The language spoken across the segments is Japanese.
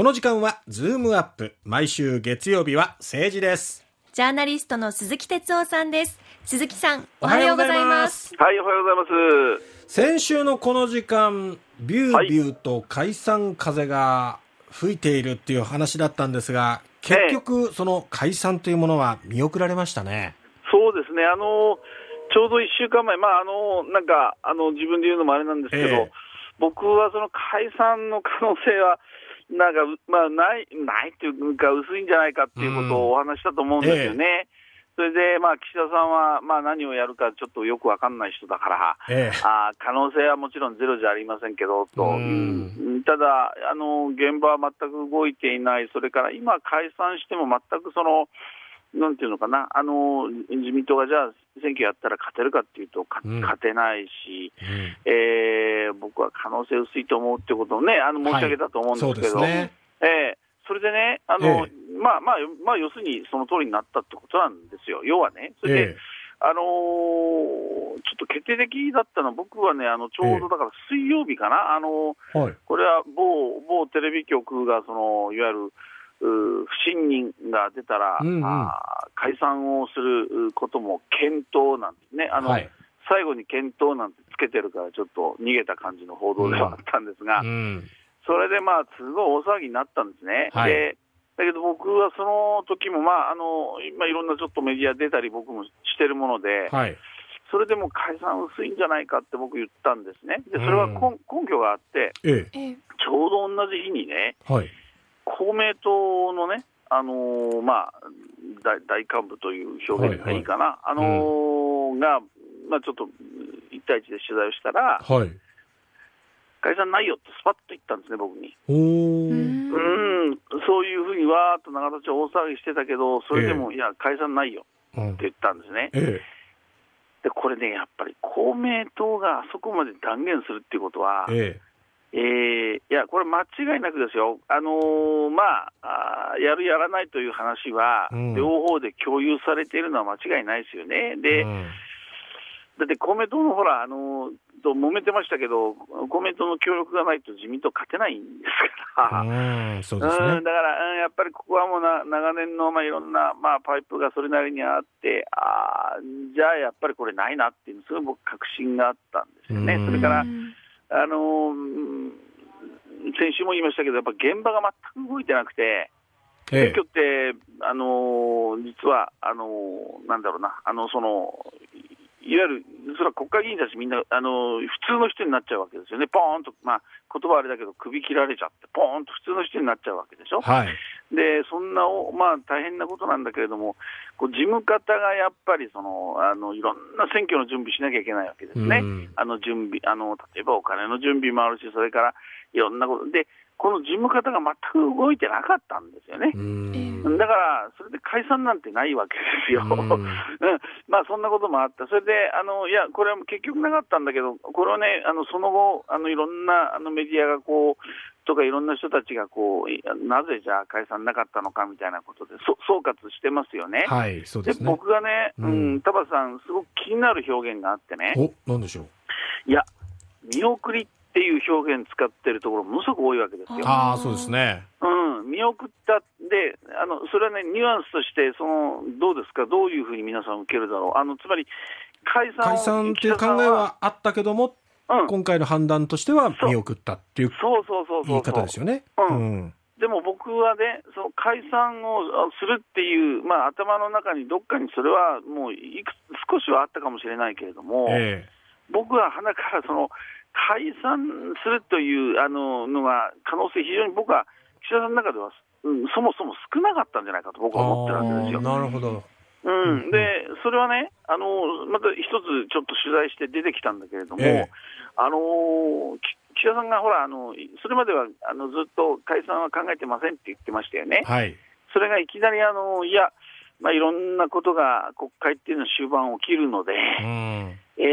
この時間はズームアップ。毎週月曜日は政治です。ジャーナリストの鈴木哲夫さんです。鈴木さんおはようございます。はいおはようございます。先週のこの時間ビュービューと解散風が吹いているっていう話だったんですが結局その解散というものは見送られましたね。そうですね。あのちょうど1週間前、まあ、あのなんかあの自分で言うのもあれなんですけど、えー、僕はその解散の可能性はなんか、まあ、ない、ないっていうか、薄いんじゃないかっていうことをお話したと思うんですよね。それで、まあ、岸田さんは、まあ、何をやるかちょっとよくわかんない人だから、ええ、あ可能性はもちろんゼロじゃありませんけど、と。ただ、あの、現場は全く動いていない、それから今解散しても全くその、なんていうのかな、あの自民党がじゃあ、選挙やったら勝てるかっていうと、うん、勝てないし、うん、えー、僕は可能性薄いと思うってことをね、あの申し上げたと思うんですけど、はい、ね。えー、それでね、あの、えー、まあまあ、まあ、要するにその通りになったってことなんですよ、要はね。それで、えーあのー、ちょっと決定的だったのは、僕はね、あのちょうどだから水曜日かな、あのーはい、これは某某テレビ局がそのいわゆる不信任が出たら、うんうん、あ解散をすることも検討なんですね、あの、はい、最後に検討なんてつけてるから、ちょっと逃げた感じの報道ではあったんですが、うん。うん、それでまあ、すごい大騒ぎになったんですね。はい、でだけど僕はその時もまああの今いろんなちょっとメディア出たり僕もしてるもので、はい、それでも解散薄いんじゃないかって僕言ったんですね。でそれは根,、根拠があって、ええ、ちょうど同じ日にね、はい、公明党のね、あのー、まあ大、大幹部という表現がいい。かな、はいはい、あのーうん、が、まあ、ちょっと1対1で取材をしたら、はい、解散ないよってスパッと言ったんですね、僕に。うん。そういうふうにわーっと永田町大騒ぎしてたけど、それでも、えー、いや、解散ないよって言ったんですね。えー、でこれね、やっぱり公明党があそこまで断言するっていうことは、えーえー、いや、これ、間違いなくですよ、あのー、まあやる、やらないという話は、両方で共有されているのは間違いないですよね。で、うん、だって公明党のほら、あのー、と揉めてましたけど、公明党の協力がないと自民党勝てないんですから、うんそうですね、うん、だから、うん、やっぱりここはもうな長年の、まあ、いろんな、まあ、パイプがそれなりにあって、あじゃあやっぱりこれないなっていう、すごい僕、確信があったんですよね。それからあの先週も言いましたけど、やっぱ現場が全く動いてなくて、選挙って、あの実は、あのなんだろうな、あのそのいわゆる、それは国会議員たちみんな、あの、普通の人になっちゃうわけですよね。ポーンと、まあ、言葉あれだけど、首切られちゃって、ポーンと普通の人になっちゃうわけでしょ。はい。で、そんな、まあ、大変なことなんだけれども、こう事務方がやっぱり、その、あの、いろんな選挙の準備しなきゃいけないわけですね。あの、準備、あの、例えばお金の準備もあるし、それから、いろんなこと。で、この事務方が全く動いてなかったんですよね。だから、それで解散なんてないわけですよ。うん、まあ、そんなこともあった。それで、あの、いや、これは結局なかったんだけど、これはね、あの、その後、あの、いろんな、あの、メディアがこう、とかいろんな人たちがこう、なぜじゃあ解散なかったのかみたいなことで、そ総括してますよね。はい、そうですね。僕がね、うん、田畑さん、すごく気になる表現があってね。お、なんでしょう？いや、見送りっていう表現使ってるところ、ものすごく多いわけですよ。ああ、そうですね。うん、見送ったで、あのそれはね、ニュアンスとして、そのどうですか、どういうふうに皆さん受けるだろう、あのつまり解散解散っていう考えはあったけども、うん、今回の判断としては見送ったっていう言い方ですよね。うん、でも僕はね、その解散をするっていう、まあ、頭の中にどっかにそれはもういく少しはあったかもしれないけれども、えー、僕は鼻からその解散するというあののが可能性、非常に僕は岸田さんの中では、うん、そもそも少なかったんじゃないかと僕は思ってるわけですよ。なるほど。うん、でそれはね、あのまた一つちょっと取材して出てきたんだけれども、ええ、あの岸田さんがほらあの、それまではあのずっと解散は考えてませんって言ってましたよね、はい、それがいきなりあの、いや、まあ、いろんなことが国会っていうのは終盤起きるので、うん、えー、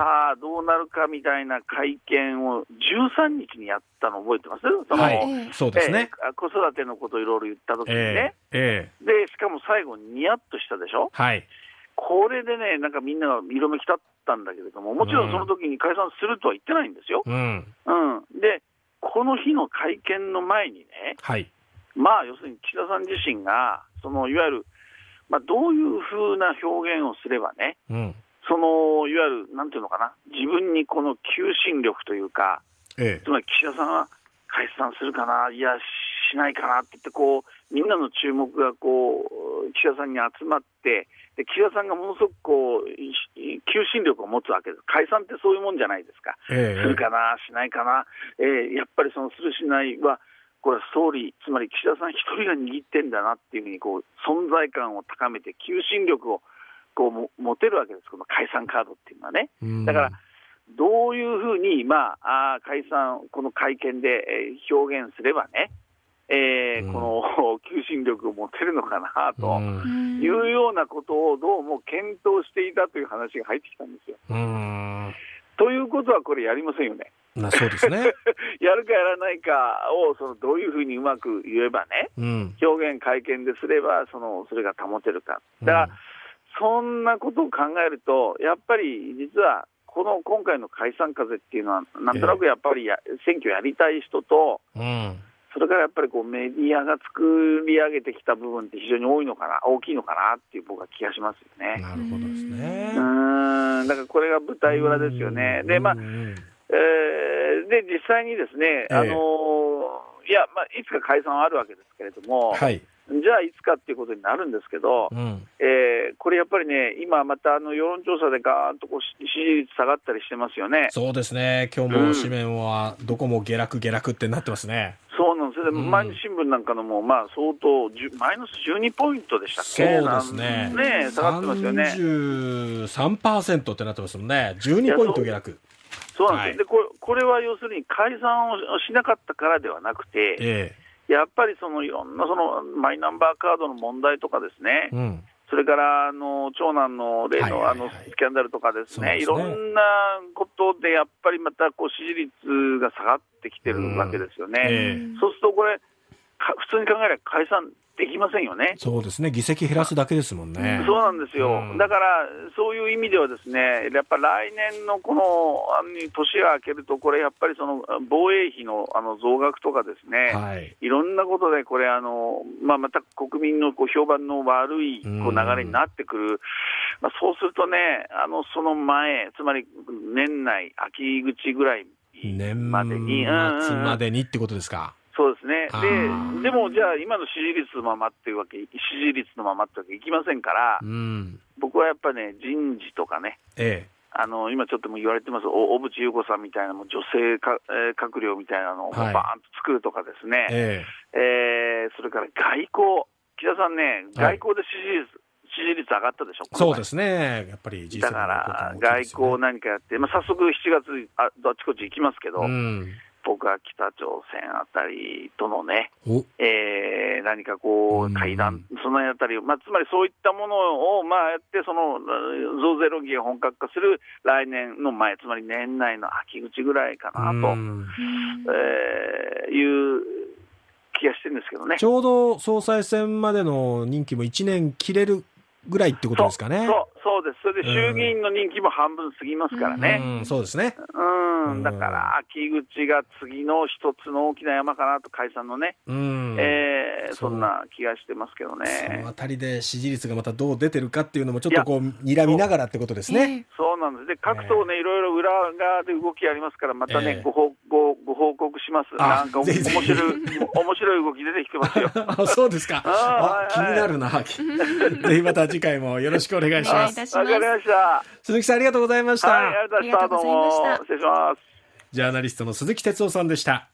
さあ、どうなるかみたいな会見を13日にやったの覚えてます？その、はい、そうですね、えー、子育てのことをいろいろ言ったときにね、えー、えー、で、しかも最後にニヤッとしたでしょ？はい。これでね、なんかみんなが色めき立ったんだけれども、もちろんその時に解散するとは言ってないんですよ。うん、うん、で、この日の会見の前にね、はい。まあ、要するに岸田さん自身が、そのいわゆる、まあ、どういうふうな表現をすればね、うん。そのいわゆる、なんていうのかな、自分にこの求心力というか、ええつまり岸田さんは解散するかな、いや、しないかなって言って、こう、みんなの注目がこう、岸田さんに集まって、で岸田さんがものすごくこう、い求心力を持つわけです。解散ってそういうもんじゃないですか。ええするかな、しないかな、えーやっぱりそのするしないは、これは総理、つまり岸田さん一人が握ってんだなっていうふうにこう存在感を高めて、求心力をこうも持てるわけです、この解散カードっていうのはね。うんだから、どういうふうに、まあ、あー解散、この会見で、えー表現すればね、えーうんこの求心力を持てるのかなと。うんいうようなことをどうも検討していたという話が入ってきたんですよ。うん。ということは、これやりませんよね。なそうですね。やるかやらないかをそのどういうふうにうまく言えばね、うん。表現、会見ですればその、それが保てるか、だから、そんなことを考えると、やっぱり実は、この今回の解散風っていうのは、なんとなくやっぱりや、選挙やりたい人と、うん。それからやっぱりこうメディアが作り上げてきた部分って非常に多いのかな、大きいのかなっていう僕は気がしますよね。なるほどですねう。ーん、だからこれが舞台裏ですよね。で、まあえーで、実際にですね、ええあのーいや、まあ、いつか解散はあるわけですけれども、はい。じゃあいつかっていうことになるんですけど、うん。えーこれやっぱりね、今またあの世論調査でガーンとこうし支持率下がったりしてますよね。そうですね。今日も紙面はどこも下落下落ってなってますね。そうなんですよ、でうん毎日新聞なんかのも、まあ、相当マイナス12ポイントでしたっけ？そうですねね下がってますよね。33%ってなってますもんね。12ポイント下落。そうなんですよ、はいでこれこれは要するに解散をしなかったからではなくて、えやっぱりそのいろんなそのマイナンバーカードの問題とかですねえ。、うん。それからあの長男の例のあのスキャンダルとかですね、いろんなことでやっぱりまたこう支持率が下がってきてるわけですよね。ええそうするとこれ、か普通に考えれば解散できませんよね。そうですね。議席減らすだけですもんね。そうなんですよ、うんだからそういう意味では、ですねやっぱ来年のこの年が明けると、これやっぱりその防衛費のあの増額とかですね、はい。いろんなことで、これ、あのまあ、また国民のこう評判の悪いこう流れになってくる、まあ、そうするとね、あのその前、つまり年内、秋口ぐらい年までに、うんうんうん末までにってことですか。そうですねで、でもじゃあ、今の支持率のままっていうわけ、支持率のままってわけいきませんからう、ん。僕はやっぱね、人事とかね、えあの今ちょっともう言われてます、お小渕優子さんみたいな、もう女性か、えー閣僚みたいなのをバはいーンと作るとかですね。え。ええーそれから外交、岸田さんね、はい外交で支持率、支持率上がったでしょ、え。そうですね。やっぱり G7 だから、の外交何かやって、まあ、早速7月あ、あちこち行きますけど、うん。僕は北朝鮮あたりとのね、お、えー何かこう会談、そのあたり、まあ、つまりそういったものを、まあ、やって、その増税論議が本格化する来年の前、つまり年内の秋口ぐらいかなと、うんえーいう気がしてるんですけどね。ちょうど総裁選までの任期も1年切れるぐらいってことですかね。そう、そうです。それで衆議院の任期も半分過ぎますからね。うん、そうですね。うん、うんだから、秋口が次の一つの大きな山かなと、解散のね、うん。えーそんな気がしてますけどそのね。あたりで支持率がまたどう出てるかっていうのもちょっとこう、睨みながらってことですね。そうなんです。で、各党ね、いろいろ裏側で動きありますから、またね、ええご報ごご報告します。あなんかおぜひぜひ面白い、面白い動き出てきてますよ。あ、そうですか。ああ、気になるな。ぜひまた次回もよろしくお願いします。わかりました。鈴木さんありがとうございました。はい、ありがとうございました。どうありがとうございましたも。失礼します。ジャーナリストの鈴木哲夫さんでした。